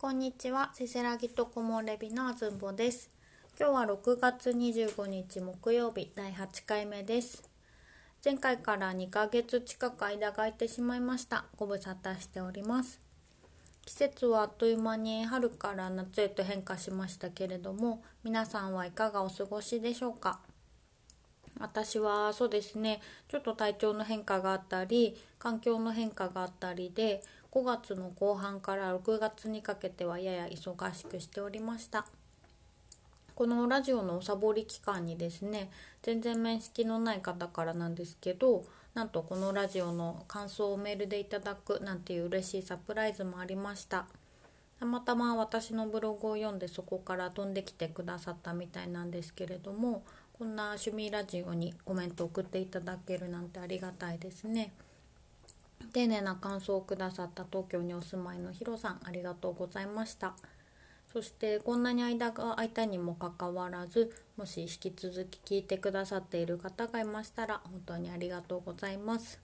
こんにちは、せせらぎとこもれびのあずんぼです。今日は6月25日木曜日第8回目です。前回から2ヶ月近く間が空いてしまいました。ご無沙汰しております。季節はあっという間に春から夏へと変化しましたけれども、皆さんはいかがお過ごしでしょうか？私はそうですねちょっと体調の変化があったり環境の変化があったりで5月の後半から6月にかけてはやや忙しくしておりました。このラジオのおサボり期間にですね全然面識のない方からなんですけどなんとこのラジオの感想をメールでいただくなんていう嬉しいサプライズもありました。たまたま私のブログを読んでそこから飛んできてくださったみたいなんですけれどもこんな趣味ラジオにコメント送っていただけるなんてありがたいですね。丁寧な感想をくださった東京にお住まいのヒロさんありがとうございました。そしてこんなに間が空いたにもかかわらずもし引き続き聞いてくださっている方がいましたら本当にありがとうございます。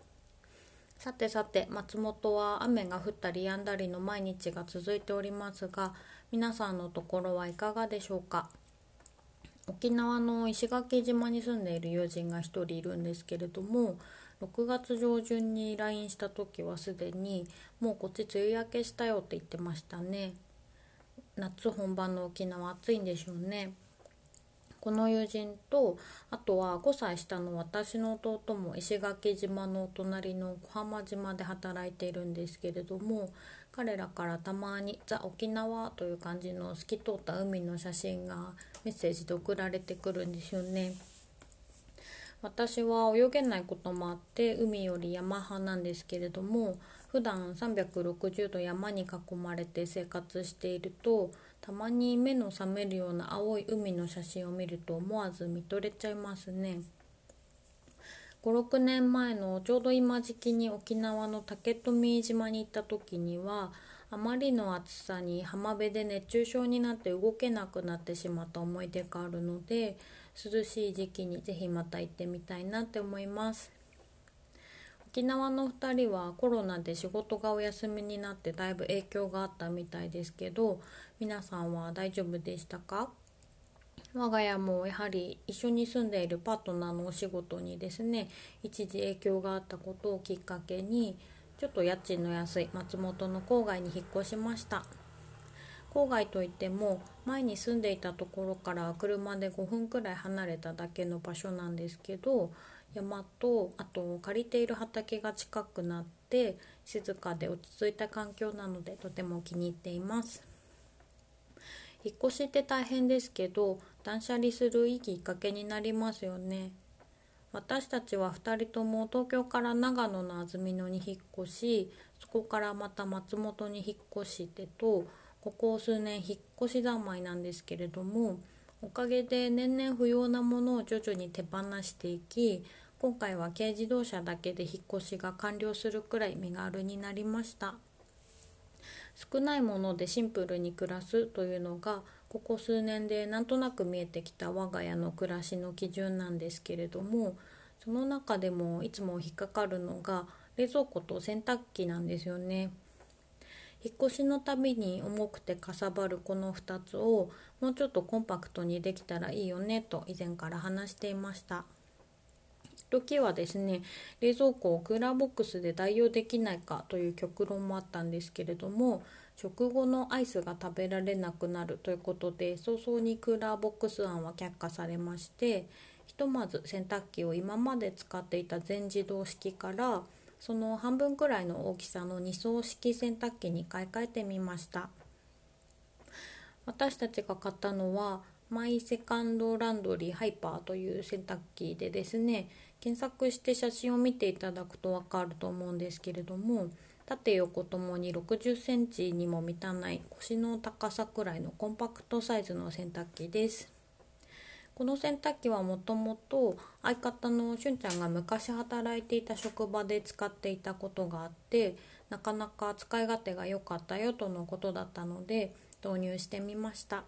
さてさて松本は雨が降ったり止んだりの毎日が続いておりますが皆さんのところはいかがでしょうか？沖縄の石垣島に住んでいる友人が1人いるんですけれども6月上旬に LINE した時はすでにもうこっち梅雨明けしたよって言ってましたね夏本番の沖縄暑いんでしょうねこの友人とあとは5歳下の私の弟も石垣島のお隣の小浜島で働いているんですけれども彼らからたまに「ザ・沖縄」という感じの透き通った海の写真がメッセージで送られてくるんですよね。私は泳げないこともあって海より山派なんですけれども普段360度山に囲まれて生活しているとたまに目の覚めるような青い海の写真を見ると思わず見とれちゃいますね。56年前のちょうど今時期に沖縄の竹富島に行った時にはあまりの暑さに浜辺で熱中症になって動けなくなってしまった思い出があるので涼しい時期にぜひまた行ってみたいなって思います。沖縄の2人はコロナで仕事がお休みになってだいぶ影響があったみたいですけど皆さんは大丈夫でしたか？我が家もやはり一緒に住んでいるパートナーのお仕事にですね一時影響があったことをきっかけにちょっと家賃の安い松本の郊外に引っ越しました。郊外といっても前に住んでいたところから車で5分くらい離れただけの場所なんですけど山とあと借りている畑が近くなって静かで落ち着いた環境なのでとても気に入っています。引っ越しって大変ですけど断捨離するいいきっかけになりますよね。私たちは2人とも東京から長野の安曇野に引っ越しそこからまた松本に引っ越してとここ数年引っ越し三昧なんですけれどもおかげで年々不要なものを徐々に手放していき今回は軽自動車だけで引っ越しが完了するくらい身軽になりました。少ないものでシンプルに暮らすというのがここ数年でなんとなく見えてきた我が家の暮らしの基準なんですけれどもその中でもいつも引っかかるのが冷蔵庫と洗濯機なんですよね。引っ越しのたびに重くてかさばるこの2つをもうちょっとコンパクトにできたらいいよねと以前から話していました。時はですね冷蔵庫をクーラーボックスで代用できないかという極論もあったんですけれども食後のアイスが食べられなくなるということで早々にクーラーボックス案は却下されましてひとまず洗濯機を今まで使っていた全自動式からその半分くらいの大きさの2層式洗濯機に買い替えてみました。私たちが買ったのはマイセカンドランドリーハイパーという洗濯機でですね検索して写真を見ていただくと分かると思うんですけれども縦横ともに60センチにも満たない腰の高さくらいのコンパクトサイズの洗濯機です。この洗濯機はもともと相方のしゅんちゃんが昔働いていた職場で使っていたことがあってなかなか使い勝手が良かったよとのことだったので導入してみました。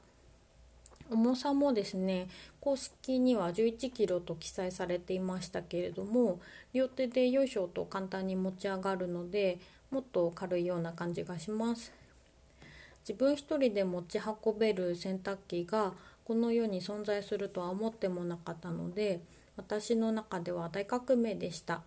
重さもですね公式には 11kg と記載されていましたけれども両手でよいしょと簡単に持ち上がるのでもっと軽いような感じがします。自分一人で持ち運べる洗濯機がこの世に存在するとは思ってもなかったので私の中では大革命でした。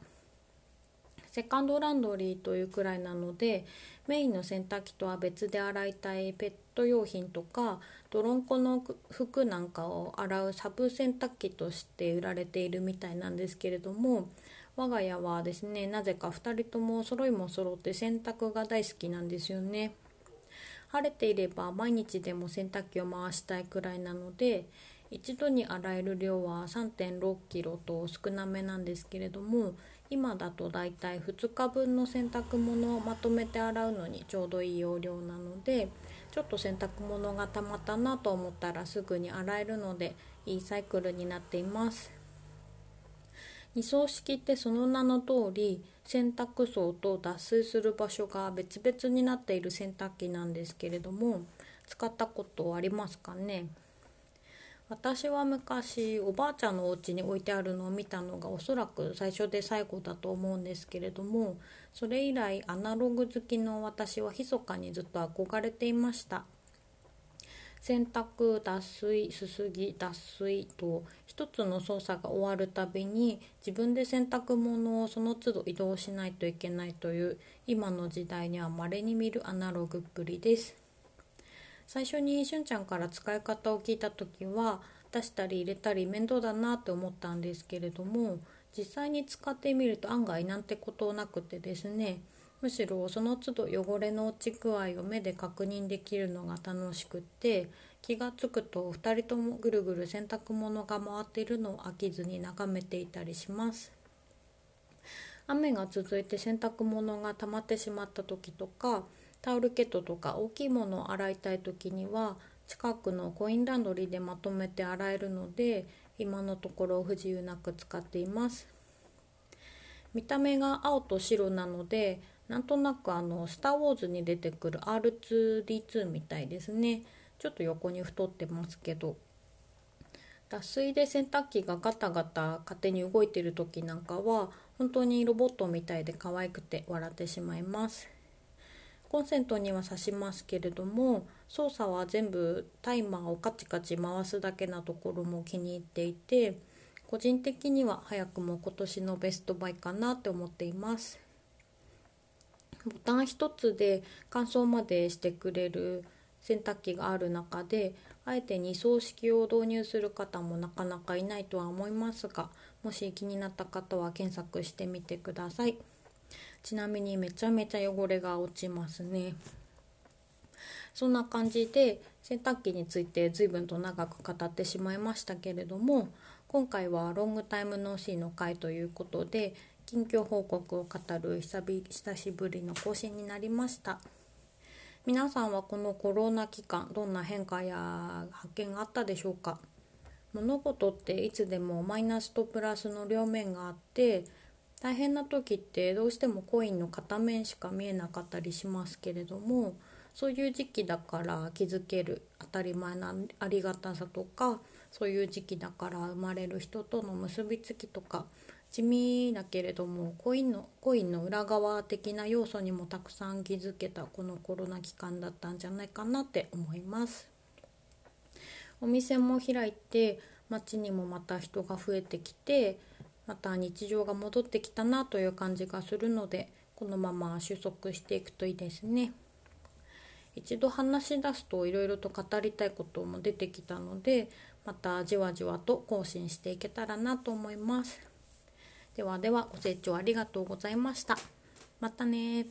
セカンドランドリーというくらいなのでメインの洗濯機とは別で洗いたいペット用品とか泥んこの服なんかを洗うサブ洗濯機として売られているみたいなんですけれども我が家はですねなぜか2人とも揃いも揃って洗濯が大好きなんですよね。晴れていれば毎日でも洗濯機を回したいくらいなので一度に洗える量は3 6 k g と少なめなんですけれども今だとだいたい2日分の洗濯物をまとめて洗うのにちょうどいい容量なのでちょっと洗濯物がたまったなと思ったらすぐに洗えるのでいいサイクルになっています。二層式ってその名の通り洗濯槽と脱水する場所が別々になっている洗濯機なんですけれども使ったことありますかね？私は昔おばあちゃんのお家に置いてあるのを見たのがおそらく最初で最後だと思うんですけれどもそれ以来アナログ好きの私は密かにずっと憧れていました。洗濯脱水すすぎ脱水と一つの操作が終わるたびに自分で洗濯物をその都度移動しないといけないという今の時代には稀に見るアナログっぷりです最初にしゅんちゃんから使い方を聞いた時は出したり入れたり面倒だなって思ったんですけれども実際に使ってみると案外なんてことなくてですねむしろその都度汚れの落ち具合を目で確認できるのが楽しくって気が付くと2人ともぐるぐる洗濯物が回っているのを飽きずに眺めていたりします。雨が続いて洗濯物が溜まってしまった時とかタオルケットとか大きいものを洗いたい時には近くのコインランドリーでまとめて洗えるので今のところ不自由なく使っています。見た目が青と白なのでなんとなくあの「スター・ウォーズ」に出てくる R2D2 みたいですね。ちょっと横に太ってますけど。脱水で洗濯機がガタガタ勝手に動いてる時なんかは本当にロボットみたいで可愛くて笑ってしまいます。コンセントには挿しますけれども操作は全部タイマーをカチカチ回すだけなところも気に入っていて個人的には早くも今年のベストバイかなって思っています。ボタン1つで乾燥までしてくれる洗濯機がある中であえて2層式を導入する方もなかなかいないとは思いますがもし気になった方は検索してみてください。ちなみにめちゃめちゃ汚れが落ちますね。そんな感じで洗濯機について随分と長く語ってしまいましたけれども今回はロングタイムノーシーの回ということで近況報告を語る久しぶりの更新になりました。皆さんはこのコロナ期間どんな変化や発見があったでしょうか？物事っていつでもマイナスとプラスの両面があって大変な時ってどうしてもコインの片面しか見えなかったりしますけれどもそういう時期だから気づける当たり前なありがたさとかそういう時期だから生まれる人との結びつきとか地味だけれどもコインのコインの裏側的な要素にもたくさん気づけたこのコロナ期間だったんじゃないかなって思います。お店も開いて街にもまた人が増えてきてまた日常が戻ってきたなという感じがするのでこのまま収束していくといいですね。一度話し出すといろいろと語りたいことも出てきたのでまたじわじわと更新していけたらなと思います。ではではご清聴ありがとうございました。またね